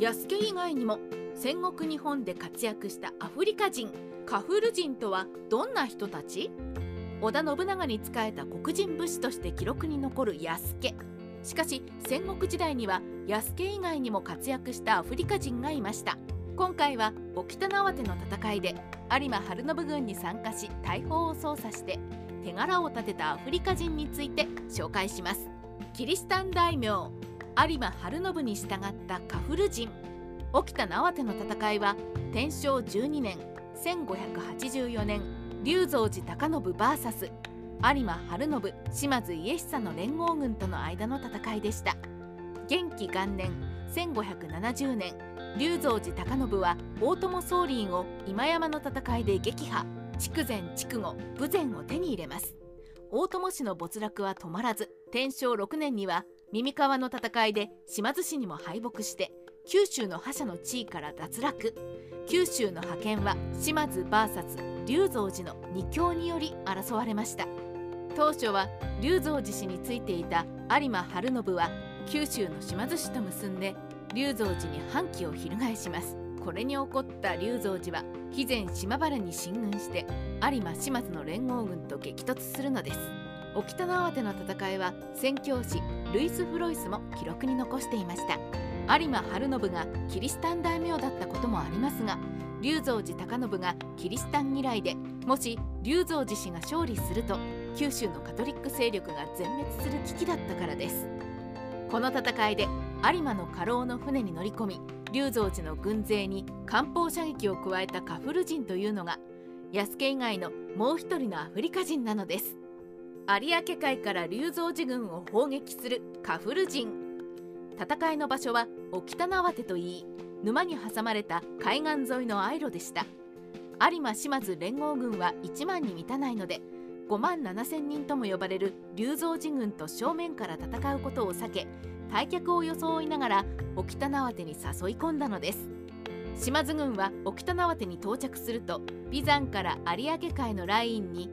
安家以外にも戦国日本で活躍したアフリカ人カフル人とはどんな人たち？織田信長に仕えた黒人武士として記録に残る安家。しかし戦国時代には安家以外にも活躍したアフリカ人がいました。今回は沖田縄手の戦いで有馬晴信軍に参加し大砲を操作して手柄を立てたアフリカ人について紹介します。キリシタン大名有馬晴信に従ったカフル人。沖田縄手の戦いは天正12年1584年龍造寺高信 VS 有馬晴信島津家久の連合軍との間の戦いでした。元気元年1570年龍造寺高信は大友宗麟を今山の戦いで撃破。筑前筑後武前を手に入れます。大友氏の没落は止まらず天正6年には耳川の戦いで島津氏にも敗北して九州の覇者の地位から脱落。九州の覇権は島津 VS 龍造寺の二強により争われました。当初は龍造寺氏についていた有馬晴信は九州の島津氏と結んで龍造寺に反旗を翻します。これに起こった龍造寺は肥前島原に進軍して有馬島津の連合軍と激突するのです。沖田縄手の戦いは宣教師ルイス・フロイスも記録に残していました。有馬晴信がキリシタン大名だったこともありますが龍造寺高信がキリシタン嫌いでもし龍造寺氏が勝利すると九州のカトリック勢力が全滅する危機だったからです。この戦いで有馬の家老の船に乗り込み龍造寺の軍勢に艦砲射撃を加えたカフル人というのが安家以外のもう一人のアフリカ人なのです。有明海から龍造寺軍を砲撃するカフル人。戦いの場所は沖田縄手といい沼に挟まれた海岸沿いのアイロでした。有馬島津連合軍は1万に満たないので5万7千人とも呼ばれる龍造寺軍と正面から戦うことを避け退却を装いながら沖田縄手に誘い込んだのです。島津軍は沖田縄手に到着すると眉山から有明海のラインに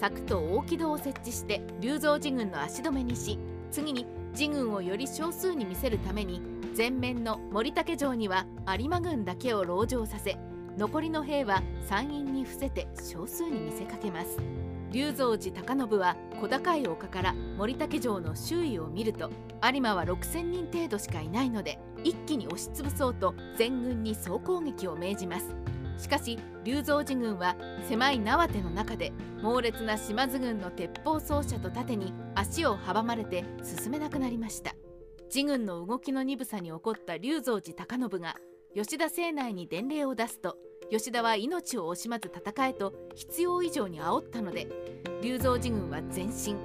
柵と大木戸を設置して龍造寺軍の足止めにし次に自軍をより少数に見せるために前面の森竹城には有馬軍だけを籠城させ残りの兵は山陰に伏せて少数に見せかけます。龍造寺高信は小高い丘から森竹城の周囲を見ると有馬は6,000人程度しかいないので一気に押しつぶそうと全軍に総攻撃を命じます。しかし龍造寺軍は狭い縄手の中で猛烈な島津軍の鉄砲奏者と盾に足を阻まれて進めなくなりました。自軍の動きの鈍さに怒った龍造寺高信が吉田政内に伝令を出すと吉田は命を惜しまず戦えと必要以上に煽ったので龍造寺軍は前進。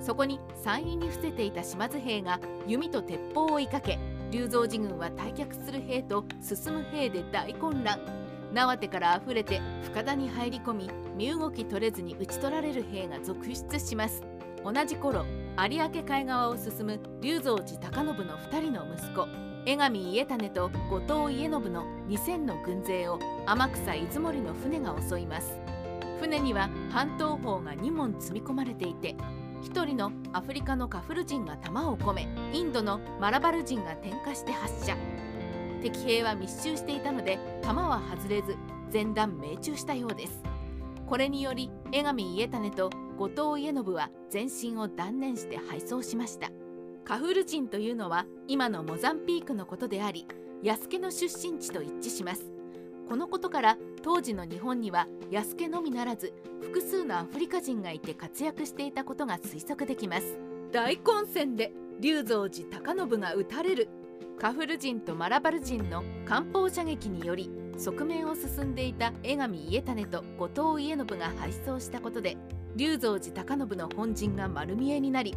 そこに山陰に伏せていた島津兵が弓と鉄砲を追いかけ龍造寺軍は退却する兵と進む兵で大混乱。縄手からあふれて深田に入り込み身動き取れずに討ち取られる兵が続出します。同じ頃有明海側を進む龍造寺高信の2人の息子江上家種と後藤家信の2000の軍勢を天草出森の船が襲います。船には半島砲が2門積み込まれていて1人のアフリカのカフル人が弾を込めインドのマラバル人が点火して発射。敵兵は密集していたので弾は外れず前段命中したようです。これにより江上家種と後藤家信は前進を断念して敗走しました。カフル人というのは今のモザンピークのことであり安家の出身地と一致します。このことから当時の日本には安家のみならず複数のアフリカ人がいて活躍していたことが推測できます。大混戦で龍造寺高信が撃たれる。カフル人とマラバル人の漢方射撃により側面を進んでいた江上家種と後藤家信が敗走したことで龍造寺高信の本陣が丸見えになり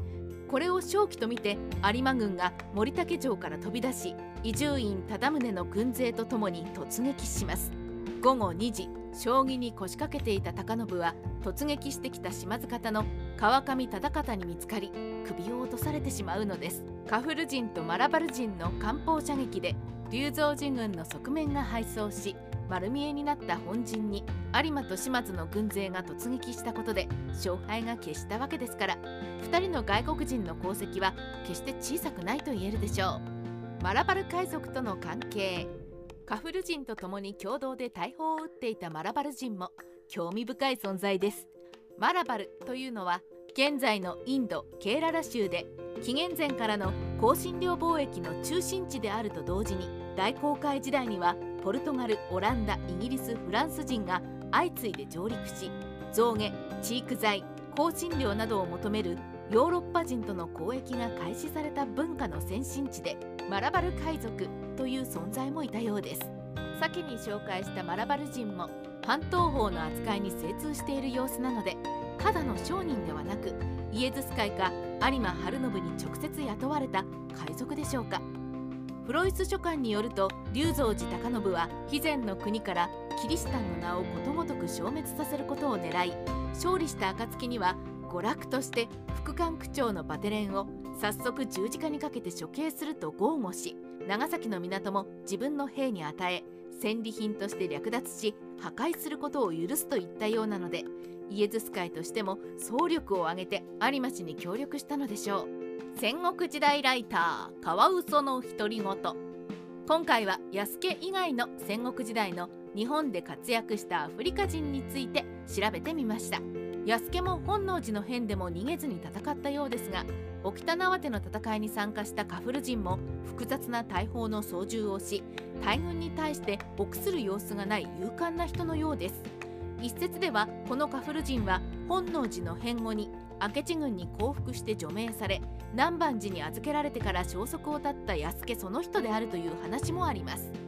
これを正気と見て有馬軍が森竹城から飛び出し伊集院忠宗の軍勢とともに突撃します。午後2時将棋に腰掛けていた高信は突撃してきた島津方の川上忠方に見つかり首を落とされてしまうのです。カフル人とマラバル人の艦砲射撃で龍造寺軍の側面が敗走し丸見えになった本陣に有馬と島津の軍勢が突撃したことで勝敗が決したわけですから2人の外国人の功績は決して小さくないと言えるでしょう。マラバル海賊との関係。カフル人と共に共同で大砲を撃っていたマラバル人も興味深い存在です。マラバルというのは現在のインドケーララ州で紀元前からの香辛料貿易の中心地であると同時に大航海時代にはポルトガルオランダイギリスフランス人が相次いで上陸し象牙チーク材香辛料などを求めるヨーロッパ人との交易が開始された文化の先進地でマラバル海賊という存在もいたようです先に紹介したマラバル人も半島法の扱いに精通している様子なのでただの商人ではなくイエズス会か有馬晴信に直接雇われた海賊でしょうか。フロイス書簡によると龍蔵寺高信は肥前の国からキリシタンの名をことごとく消滅させることを狙い勝利した暁には娯楽として副官区長のバテレンを早速十字架にかけて処刑すると豪語し長崎の港も自分の兵に与え戦利品として略奪し破壊することを許すといったようなのでイエズス会としても総力を挙げて有馬氏に協力したのでしょう。戦国時代ライターカワウソの独り言。今回は安家以外の戦国時代の日本で活躍したアフリカ人について調べてみました。安家も本能寺の変でも逃げずに戦ったようですが沖田縄手の戦いに参加したカフル人も複雑な大砲の操縦をし大軍に対して臆する様子がない勇敢な人のようです。一説ではこのカフル人は本能寺の変後に明智軍に降伏して除名され南蛮寺に預けられてから消息を絶った安家その人であるという話もあります。